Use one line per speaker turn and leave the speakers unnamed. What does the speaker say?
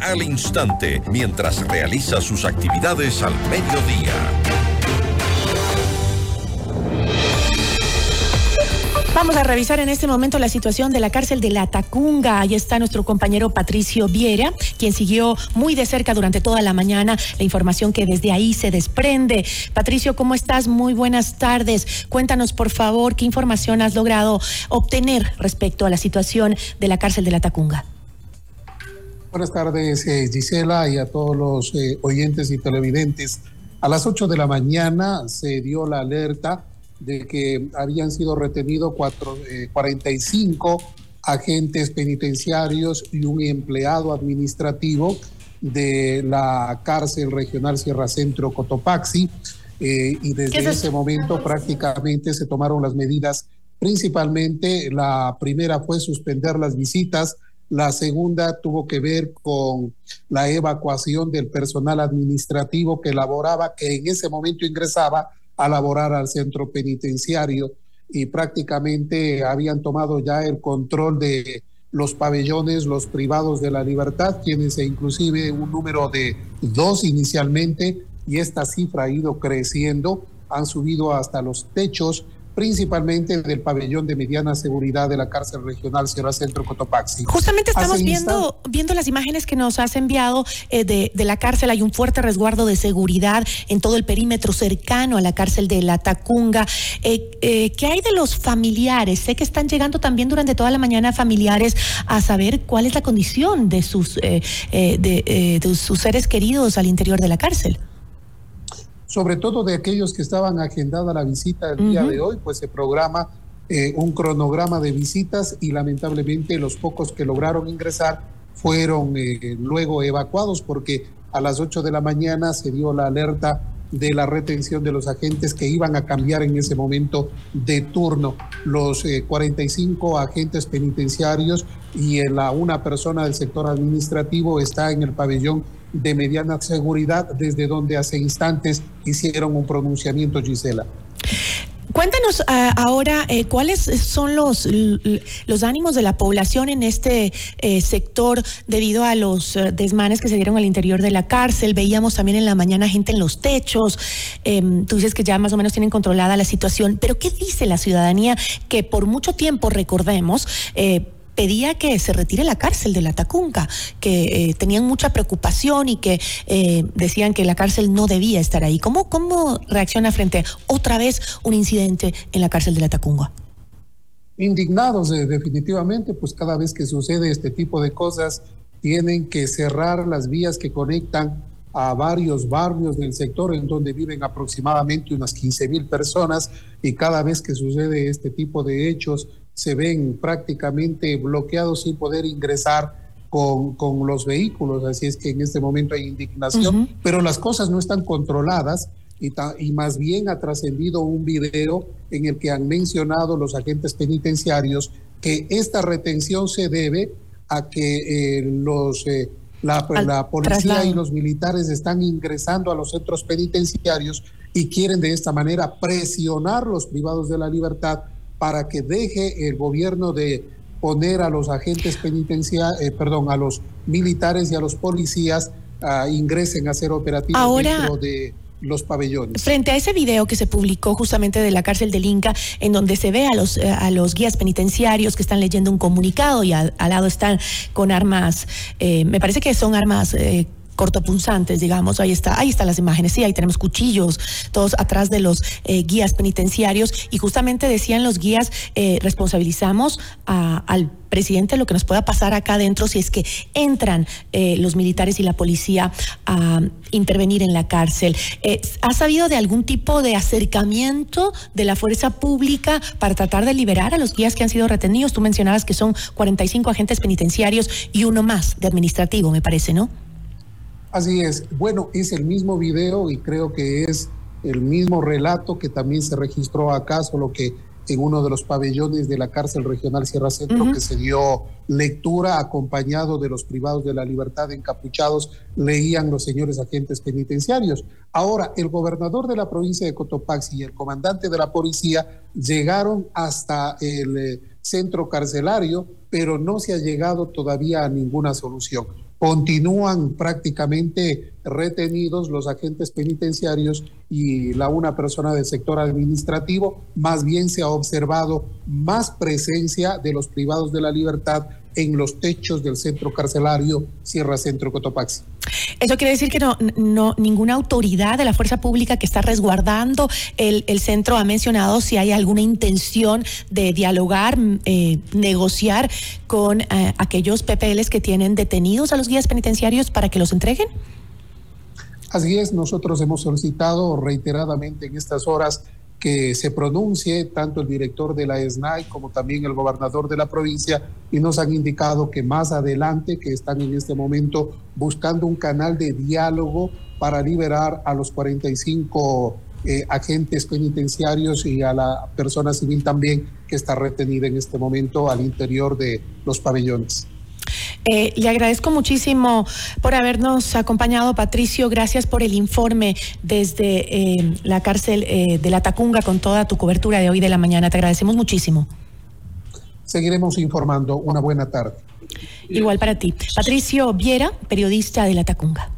al instante mientras realiza sus actividades al mediodía.
Vamos a revisar en este momento la situación de la cárcel de La Tacunga. Ahí está nuestro compañero Patricio Viera, quien siguió muy de cerca durante toda la mañana la información que desde ahí se desprende. Patricio, ¿cómo estás? Muy buenas tardes. Cuéntanos, por favor, qué información has logrado obtener respecto a la situación de la cárcel de La Tacunga.
Buenas tardes, eh, Gisela, y a todos los eh, oyentes y televidentes. A las 8 de la mañana se dio la alerta de que habían sido retenidos cuatro, 45 eh, agentes penitenciarios y un empleado administrativo de la cárcel regional Sierra Centro Cotopaxi. Eh, y desde ese momento prácticamente se tomaron las medidas. Principalmente la primera fue suspender las visitas, la segunda tuvo que ver con la evacuación del personal administrativo que elaboraba, que en ese momento ingresaba a laborar al centro penitenciario y prácticamente habían tomado ya el control de los pabellones, los privados de la libertad, quienes inclusive un número de dos inicialmente, y esta cifra ha ido creciendo, han subido hasta los techos principalmente del pabellón de mediana seguridad de la cárcel regional Sierra Centro Cotopaxi.
Justamente estamos viendo, viendo las imágenes que nos has enviado eh, de, de, la cárcel. Hay un fuerte resguardo de seguridad en todo el perímetro cercano a la cárcel de La Tacunga. Eh, eh, ¿Qué hay de los familiares? Sé que están llegando también durante toda la mañana familiares a saber cuál es la condición de sus, de sus seres queridos al interior de la cárcel
sobre todo de aquellos que estaban agendada la visita el día de hoy, pues se programa eh, un cronograma de visitas y lamentablemente los pocos que lograron ingresar fueron eh, luego evacuados porque a las 8 de la mañana se dio la alerta de la retención de los agentes que iban a cambiar en ese momento de turno. Los 45 eh, agentes penitenciarios y la, una persona del sector administrativo está en el pabellón de mediana seguridad, desde donde hace instantes hicieron un pronunciamiento, Gisela.
Cuéntanos ah, ahora eh, cuáles son los, los ánimos de la población en este eh, sector debido a los eh, desmanes que se dieron al interior de la cárcel. Veíamos también en la mañana gente en los techos. Em, tú dices que ya más o menos tienen controlada la situación, pero ¿qué dice la ciudadanía que por mucho tiempo, recordemos, pedía que se retire la cárcel de la Tacunga, que eh, tenían mucha preocupación y que eh, decían que la cárcel no debía estar ahí. ¿Cómo, ¿Cómo reacciona frente a otra vez un incidente en la cárcel de la Tacunga?
Indignados, eh, definitivamente, pues cada vez que sucede este tipo de cosas, tienen que cerrar las vías que conectan a varios barrios del sector en donde viven aproximadamente unas 15 mil personas y cada vez que sucede este tipo de hechos se ven prácticamente bloqueados sin poder ingresar con, con los vehículos, así es que en este momento hay indignación, pero las cosas no están controladas y, y más bien ha trascendido un video en el que han mencionado los agentes penitenciarios que esta retención se debe a que eh, los... Eh, la, la, policía y los militares están ingresando a los centros penitenciarios y quieren de esta manera presionar los privados de la libertad para que deje el gobierno de poner a los agentes penitenciarios, eh, perdón, a los militares y a los policías uh, ingresen a ser operativos dentro de los pabellones.
Frente a ese video que se publicó justamente de la cárcel del Inca, en donde se ve a los, eh, a los guías penitenciarios que están leyendo un comunicado y al, lado están con armas, eh, me parece que son armas eh, cortopunzantes, digamos. Ahí está, ahí están las imágenes. Sí, ahí tenemos cuchillos, todos atrás de los eh, guías penitenciarios. Y justamente decían los guías, eh, responsabilizamos al presidente lo que nos pueda pasar acá adentro si es que entran eh, los militares y la policía a intervenir en la cárcel. ¿Ha sabido de algún tipo de acercamiento de la fuerza pública para tratar de liberar a los guías que han sido retenidos? Tú mencionabas que son 45 agentes penitenciarios y uno más de administrativo, me parece, ¿no?
Así es. Bueno, es el mismo video y creo que es el mismo relato que también se registró acá, solo que en uno de los pabellones de la cárcel regional Sierra Centro, que se dio lectura acompañado de los privados de la libertad encapuchados, leían los señores agentes penitenciarios. Ahora, el gobernador de la provincia de Cotopaxi y el comandante de la policía llegaron hasta el eh, centro carcelario, pero no se ha llegado todavía a ninguna solución. Continúan prácticamente retenidos los agentes penitenciarios y la una persona del sector administrativo. Más bien se ha observado más presencia de los privados de la libertad en los techos del centro carcelario Sierra Centro Cotopaxi.
Eso quiere decir que no, no ninguna autoridad de la fuerza pública que está resguardando el, centro ha mencionado si hay alguna intención de dialogar, eh, negociar con eh, aquellos PPLs que tienen detenidos a los guías penitenciarios para que los entreguen.
Así es, nosotros hemos solicitado reiteradamente en estas horas que se pronuncie tanto el director de la SNAI como también el gobernador de la provincia y nos han indicado que más adelante, que están en este momento buscando un canal de diálogo para liberar a los 45 eh, agentes penitenciarios y a la persona civil también que está retenida en este momento al interior de los pabellones.
Eh, le agradezco muchísimo por habernos acompañado, Patricio. Gracias por el informe desde eh, la cárcel eh, de la Tacunga con toda tu cobertura de hoy de la mañana. Te agradecemos muchísimo.
Seguiremos informando. Una buena tarde.
Igual para ti. Patricio Viera, periodista de la Tacunga.